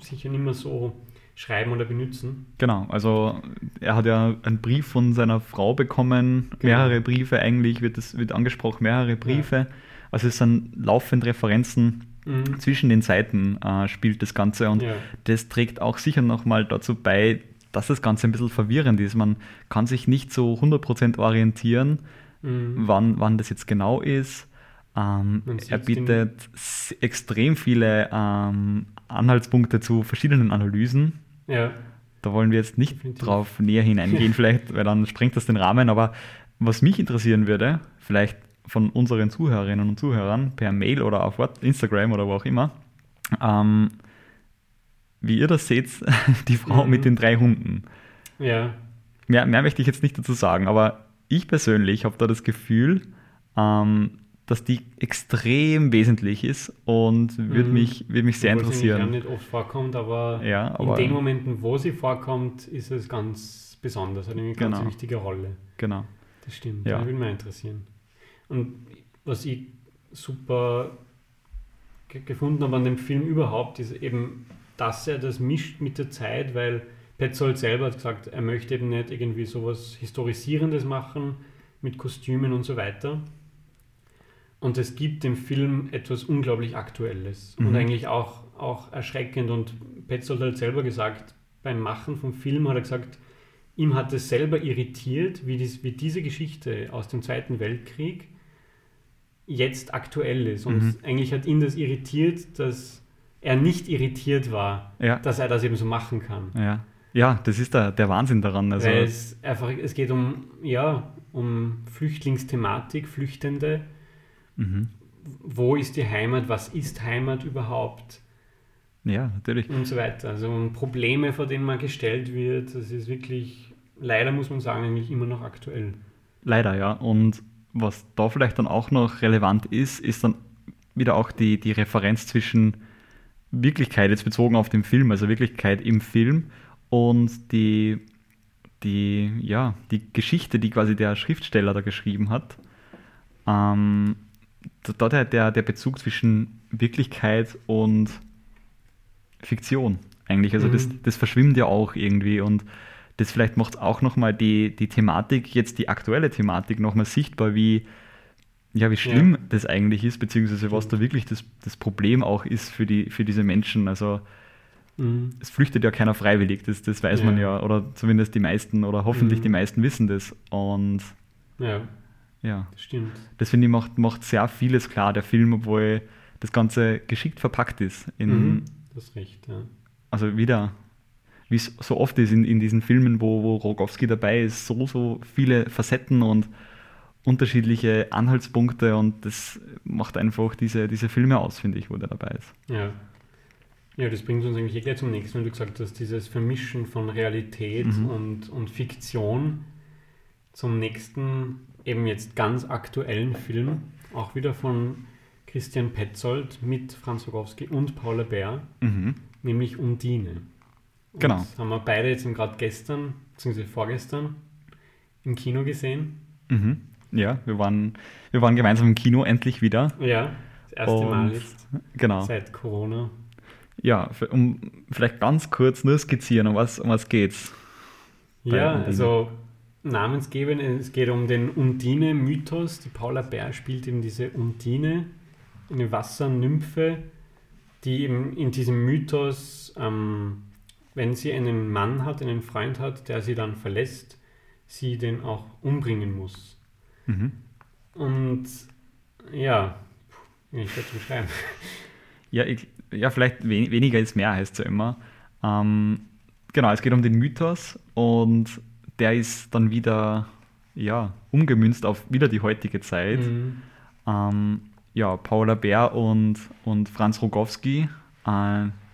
sicher nicht mehr so schreiben oder benutzen. Genau, also er hat ja einen Brief von seiner Frau bekommen, Genau. mehrere Briefe eigentlich, wird, es wird angesprochen, mehrere Briefe. Also es sind laufend Referenzen Mhm. zwischen den Seiten äh, spielt das Ganze und Ja. das trägt auch sicher nochmal dazu bei, dass das Ganze ein bisschen verwirrend ist. Man kann sich nicht so 100% orientieren, Mhm. wann, wann das jetzt genau ist. Ähm, er bietet extrem viele ähm, Anhaltspunkte zu verschiedenen Analysen. Ja. Da wollen wir jetzt nicht Definitiv. drauf näher hineingehen, vielleicht, weil dann sprengt das den Rahmen. Aber was mich interessieren würde, vielleicht von unseren Zuhörerinnen und Zuhörern per Mail oder auf Instagram oder wo auch immer, ähm, wie ihr das seht, die Frau Mhm. mit den drei Hunden. Ja. Mehr, mehr möchte ich jetzt nicht dazu sagen, aber ich persönlich habe da das Gefühl, ähm, dass die extrem wesentlich ist und würde Mhm. mich, würde mich sehr Obwohl sie interessieren. auch nicht oft vorkommt, aber, Ja, aber- in den Momenten, wo sie vorkommt, ist es ganz besonders, hat eine ganz Genau. wichtige Rolle. Genau. Das stimmt, Ja. das würde mich interessieren. Und was ich super ge gefunden habe an dem Film überhaupt, ist eben, dass er das mischt mit der Zeit, weil Petzold selber hat gesagt, er möchte eben nicht irgendwie sowas Historisierendes machen mit Kostümen und so weiter. Und es gibt dem Film etwas unglaublich Aktuelles und Mhm. eigentlich auch, auch erschreckend. Und Petzold hat selber gesagt, beim Machen vom Film hat er gesagt, ihm hat es selber irritiert, wie, dies, wie diese Geschichte aus dem Zweiten Weltkrieg jetzt aktuell ist. Und Mhm. eigentlich hat ihn das irritiert, dass er nicht irritiert war, Ja. dass er das eben so machen kann. Ja. Ja, das ist der, der Wahnsinn daran. Also, Weil es einfach, es geht um, ja, um Flüchtlingsthematik, Flüchtende. Mhm. Wo ist die Heimat? Was ist Heimat überhaupt? Ja, natürlich. Und so weiter. Also Probleme, vor denen man gestellt wird. Das ist wirklich, leider muss man sagen, eigentlich immer noch aktuell. Leider, ja. Und was da vielleicht dann auch noch relevant ist, ist dann wieder auch die, die Referenz zwischen Wirklichkeit jetzt bezogen auf den Film, also Wirklichkeit im Film und die, die, ja, die Geschichte, die quasi der Schriftsteller da geschrieben hat. Ähm, da da der, der, Bezug zwischen Wirklichkeit und Fiktion eigentlich. Also das, Mhm. das verschwimmt ja auch irgendwie und das vielleicht macht auch nochmal die, die Thematik, jetzt die aktuelle Thematik nochmal sichtbar, wie, ja, wie schlimm das eigentlich ist, beziehungsweise was da wirklich das, das Problem auch ist für, die, für diese Menschen. Also Mhm. es flüchtet ja keiner freiwillig, das, das weiß man Ja. ja, oder zumindest die meisten oder hoffentlich Mhm. die meisten wissen das. Und Ja, ja, das stimmt. das finde ich macht, macht sehr vieles klar, der Film, obwohl das Ganze geschickt verpackt ist. In, Mhm. Das ist recht, ja. Also wieder, wie es so oft ist in, in diesen Filmen, wo, wo Rogowski dabei ist, so, so viele Facetten und unterschiedliche Anhaltspunkte und das macht einfach diese, diese Filme aus, finde ich, wo der dabei ist. Ja. Ja, das bringt uns eigentlich eh gleich zum nächsten, weil du gesagt hast, dieses Vermischen von Realität Mhm. und, und Fiktion zum nächsten, eben jetzt ganz aktuellen Film, auch wieder von Christian Petzold mit Franz Rogowski und Paula Bär, Mhm. nämlich Undine. Und Genau. Das haben wir beide jetzt gerade gestern, beziehungsweise vorgestern im Kino gesehen. Mhm. Ja, wir waren, wir waren gemeinsam im Kino endlich wieder. Ja, das erste Mal Und- jetzt Genau. seit Corona. Ja, für- um vielleicht ganz kurz nur skizzieren, um was, um was geht's. Ja, also namensgebend, es geht um den Undine-Mythos. Die Paula Bär spielt eben diese Undine, eine Wassernymphe, die eben in diesem Mythos, ähm, wenn sie einen Mann hat, einen Freund hat, der sie dann verlässt, sie den auch umbringen muss. Mhm. Und ja, ich dazu beschreiben. Ja, ich, ja vielleicht wen, weniger ist mehr, heißt es ja immer. Ähm, genau, es geht um den Mythos und der ist dann wieder ja, umgemünzt auf wieder die heutige Zeit. Mhm. Ähm, ja, Paula Bär und, und Franz Rogowski, äh,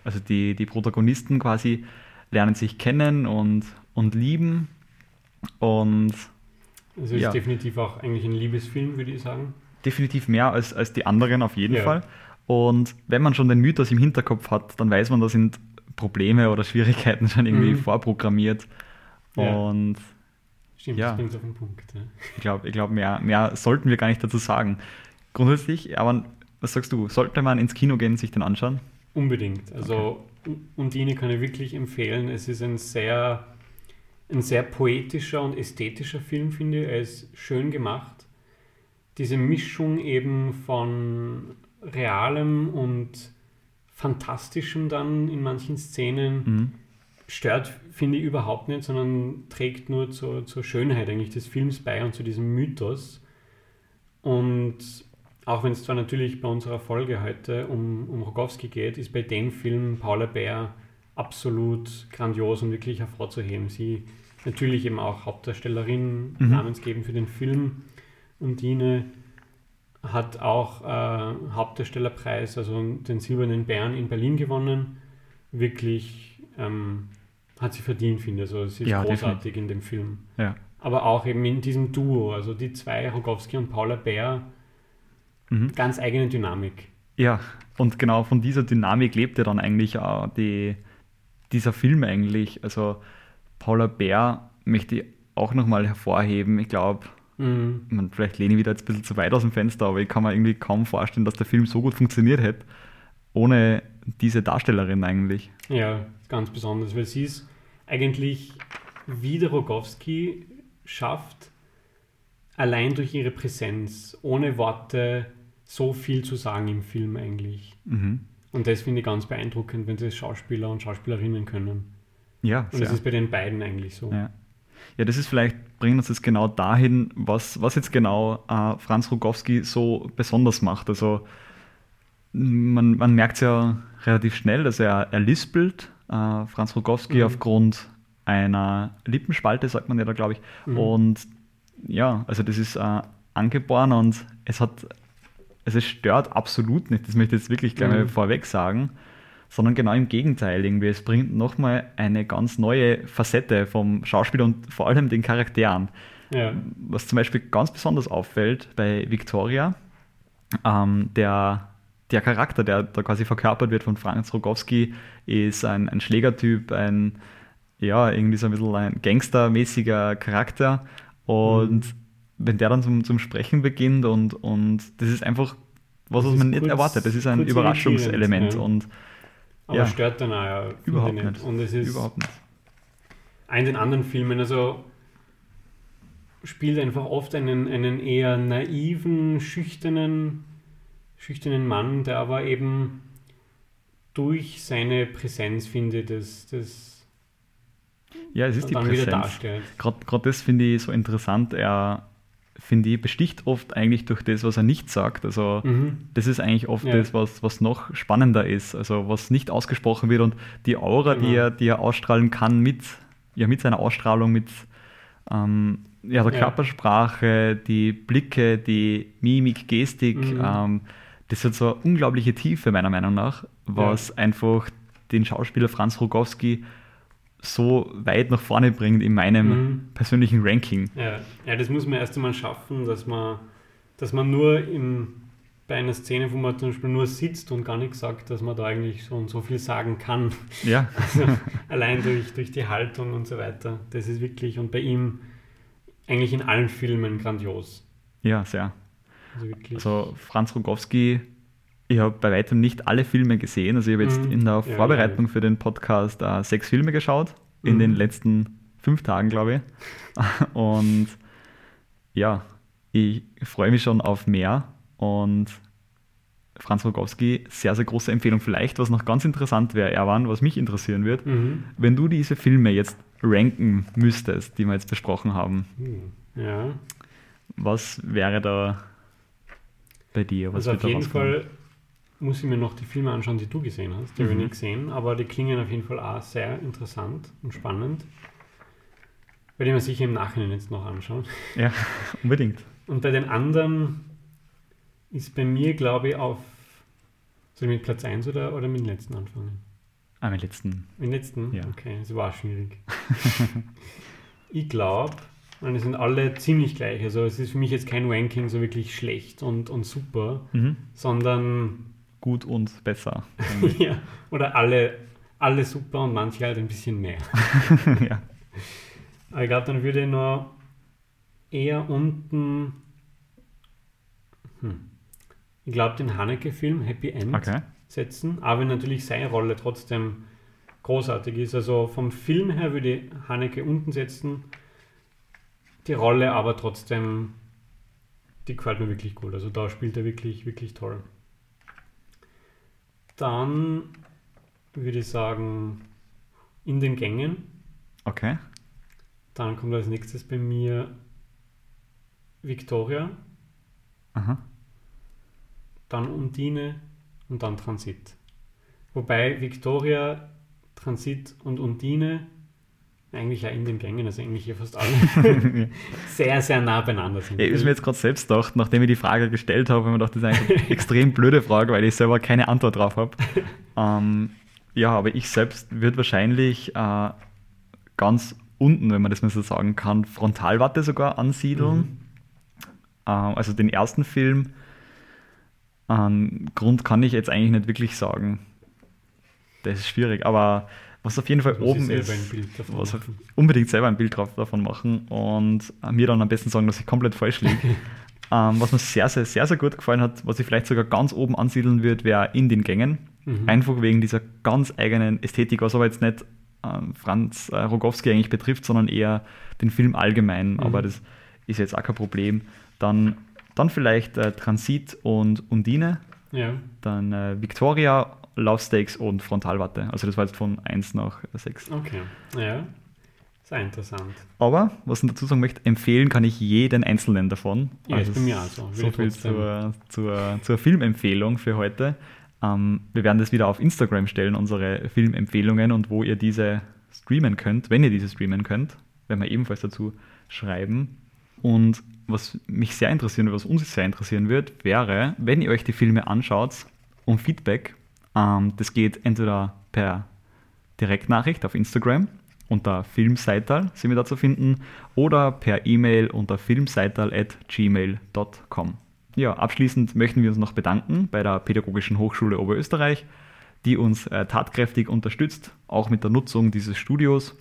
also die, die Protagonisten quasi, lernen sich kennen und, und lieben. Und Also ist Ja. definitiv auch eigentlich ein Liebesfilm, würde ich sagen. definitiv mehr als, als die anderen auf jeden Ja. Fall. Und wenn man schon den Mythos im Hinterkopf hat, dann weiß man, da sind Probleme oder Schwierigkeiten schon irgendwie Mhm. vorprogrammiert. Ja. Und Stimmt, Ja. das bringt auf den Punkt. Ja. ich glaube, ich glaub, mehr, mehr sollten wir gar nicht dazu sagen. Grundsätzlich, aber was sagst du, sollte man ins Kino gehen und sich den anschauen? Unbedingt. Also Undine kann ich wirklich empfehlen. Es ist ein sehr, ein sehr poetischer und ästhetischer Film, finde ich. Er ist schön gemacht. Diese Mischung eben von realem und fantastischem dann in manchen Szenen Mhm. Stört, finde ich überhaupt nicht, sondern trägt nur zur, zur Schönheit eigentlich des Films bei und zu diesem Mythos. Und auch wenn es zwar natürlich bei unserer Folge heute um, um Rogowski geht, ist bei dem Film Paula Bär absolut grandios und wirklich hervorzuheben. Sie natürlich eben auch Hauptdarstellerin, Mhm. namensgebend für den Film. Undine hat auch äh, Hauptdarstellerpreis, also den Silbernen Bären in Berlin gewonnen. Wirklich ähm, hat sie verdient, finde ich. Also sie ist Ja, großartig in dem Film. Ja. Aber auch eben in diesem Duo, also die zwei, Rogowski und Paula Bär, Mhm. ganz eigene Dynamik. Ja, und genau von dieser Dynamik lebt ja dann eigentlich auch die, dieser Film eigentlich. Also Paula Bär möchte ich auch nochmal hervorheben. Ich glaube, Mhm. man, vielleicht lehne ich wieder jetzt ein bisschen zu weit aus dem Fenster, aber ich kann mir irgendwie kaum vorstellen, dass der Film so gut funktioniert hätte, ohne diese Darstellerin eigentlich. Ja, ganz besonders, weil sie es eigentlich wie der Rogowski schafft, allein durch ihre Präsenz, ohne Worte, so viel zu sagen im Film eigentlich. Mhm. Und das finde ich ganz beeindruckend, wenn das Schauspieler und Schauspielerinnen können. Ja, Und sehr. das ist bei den beiden eigentlich so. Ja. ja, das ist vielleicht, bringt uns jetzt genau dahin, was, was jetzt genau äh, Franz Rogowski so besonders macht. Also man, man merkt es ja relativ schnell, dass er, er lispelt. Äh, Franz Rogowski Mhm. aufgrund einer Lippenspalte, sagt man ja da, glaube ich. Mhm. Und ja, also das ist äh, angeboren und es hat, also es stört absolut nicht, das möchte ich jetzt wirklich gleich mal Mhm. vorweg sagen, sondern genau im Gegenteil irgendwie. Es bringt nochmal eine ganz neue Facette vom Schauspieler und vor allem den Charakteren. Ja. Was zum Beispiel ganz besonders auffällt bei Victoria, ähm, der, der Charakter, der da quasi verkörpert wird von Franz Rogowski, ist ein, ein Schlägertyp, ein, ja, irgendwie so ein bisschen ein gangstermäßiger Charakter. Und wenn der dann zum, zum Sprechen beginnt und, und das ist einfach was, was man ist nicht kurz- erwartet. Das ist ein kurz Überraschungselement irritierend, und Aber Ja. stört dann auch ja, überhaupt nicht. Und es ist überhaupt nicht. in den anderen Filmen, also spielt einfach oft einen, einen eher naiven, schüchternen, schüchternen Mann, der aber eben durch seine Präsenz, finde ich, das, das Ja, es ist die Präsenz. darstellt. Gerade das finde ich so interessant. Er, finde ich, besticht oft eigentlich durch das, was er nicht sagt. Also Mhm. das ist eigentlich oft Ja. das, was, was noch spannender ist. Also was nicht ausgesprochen wird und die Aura, die, Genau. er, die er ausstrahlen kann mit, ja, mit seiner Ausstrahlung, mit ähm, ja, der Ja. Körpersprache, die Blicke, die Mimik, Gestik, Mhm. ähm, das hat so eine unglaubliche Tiefe meiner Meinung nach, was einfach den Schauspieler Franz Rogowski so weit nach vorne bringt in meinem Mhm. persönlichen Ranking. Ja. ja, das muss man erst einmal schaffen, dass man, dass man nur im, bei einer Szene, wo man zum Beispiel nur sitzt und gar nichts sagt, dass man da eigentlich so und so viel sagen kann. Ja, Also allein durch, durch die Haltung und so weiter. Das ist wirklich, und bei ihm eigentlich in allen Filmen grandios. ja, sehr. Also. Also Franz Rogowski, ich habe bei weitem nicht alle Filme gesehen. Also ich habe jetzt Mhm. in der Ja, Vorbereitung für den Podcast äh, sechs Filme geschaut, in Mhm. den letzten fünf Tagen, glaube ich. Und ja, ich freue mich schon auf mehr. Und Franz Rogowski, sehr, sehr große Empfehlung. Vielleicht, was noch ganz interessant wäre, Erwan, was mich interessieren wird, Mhm. wenn du diese Filme jetzt ranken müsstest, die wir jetzt besprochen haben, Hm. Ja, was wäre da bei dir? Was also auf jeden rauskommen? Fall muss ich mir noch die Filme anschauen, die du gesehen hast. Die habe ich Mhm. nicht gesehen, aber die klingen auf jeden Fall auch sehr interessant und spannend. Werde ich mir sicher im Nachhinein jetzt noch anschauen. Ja, unbedingt. Und bei den anderen ist bei mir, glaube ich, auf. Soll ich mit Platz 1 oder, oder mit dem letzten anfangen? Ah, mein letzten. Mit dem letzten? Ja. Okay, das war schwierig. ich glaube, und es sind alle ziemlich gleich. Also es ist für mich jetzt kein Ranking so wirklich schlecht und, und super, Mhm. sondern Gut und besser. ja, oder alle, alle super und manche halt ein bisschen mehr. ja. Aber ich glaube, dann würde ich noch eher unten. Hm, ich glaube, den Haneke-Film Happy End Okay. setzen, aber wenn natürlich seine Rolle trotzdem großartig ist. Also vom Film her würde ich Haneke unten setzen, die Rolle aber trotzdem, die gefällt mir wirklich gut. Also da spielt er wirklich, wirklich toll. Dann würde ich sagen, in den Gängen. Okay. Dann kommt als nächstes bei mir Victoria, Aha. dann Undine und dann Transit. Wobei Victoria, Transit und Undine eigentlich ja in den Gängen, also eigentlich hier fast alle, sehr, sehr nah beieinander sind. Ja, ist mir jetzt gerade selbst gedacht, nachdem ich die Frage gestellt habe, habe ich mir gedacht, das ist eigentlich eine extrem blöde Frage, weil ich selber keine Antwort drauf habe. Ähm, ja, aber ich selbst würde wahrscheinlich äh, ganz unten, wenn man das mal so sagen kann, Frontalwatte sogar ansiedeln. Mhm. Äh, also den ersten Film. Ähm, Grund kann ich jetzt eigentlich nicht wirklich sagen. Das ist schwierig, aber was auf jeden Fall oben ist, was machen. unbedingt selber ein Bild drauf, davon machen und mir dann am besten sagen, dass ich komplett falsch liege. ähm, was mir sehr, sehr, sehr, sehr gut gefallen hat, was ich vielleicht sogar ganz oben ansiedeln würde, wäre in den Gängen. Mhm. Einfach wegen dieser ganz eigenen Ästhetik, was aber jetzt nicht ähm, Franz äh, Rogowski eigentlich betrifft, sondern eher den Film allgemein. Mhm. Aber das ist jetzt auch kein Problem. Dann, dann vielleicht äh, Transit und Undine, Ja, dann äh, Victoria, Love Stakes und Frontalwatte. Also das war jetzt von 1 nach 6. okay. Ja, sehr interessant. Aber, was ich dazu sagen möchte, empfehlen kann ich jeden einzelnen davon. Ja, ist bei mir auch so. So viel zur, zur, zur Filmempfehlung für heute. Ähm, wir werden das wieder auf Instagram stellen, unsere Filmempfehlungen und wo ihr diese streamen könnt, wenn ihr diese streamen könnt, werden wir ebenfalls dazu schreiben. Und was mich sehr interessieren, was uns sehr interessieren wird, wäre, wenn ihr euch die Filme anschaut, um Feedback. Ähm, das geht entweder per Direktnachricht auf Instagram unter Filmseital sind wir da zu finden oder per E-Mail unter filmseital.gmail.com. Ja, abschließend möchten wir uns noch bedanken bei der Pädagogischen Hochschule Oberösterreich, die uns äh, tatkräftig unterstützt, auch mit der Nutzung dieses Studios.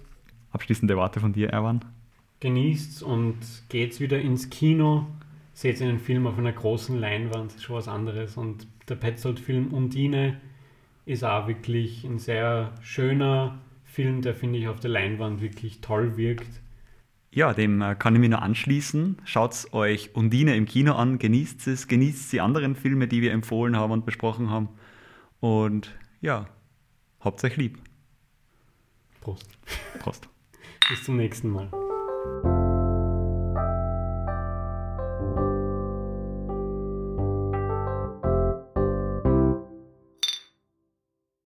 Abschließende Worte von dir, Erwan. Genießt's und geht's wieder ins Kino. Seht einen Film auf einer großen Leinwand, ist schon was anderes. Und der Petzold-Film Undine ist auch wirklich ein sehr schöner Film, der finde ich auf der Leinwand wirklich toll wirkt. Ja, dem äh, kann ich mich nur anschließen. Schaut euch Undine im Kino an, genießt es, genießt die anderen Filme, die wir empfohlen haben und besprochen haben. Und ja, habt euch lieb. Prost. Prost. Bis zum nächsten Mal.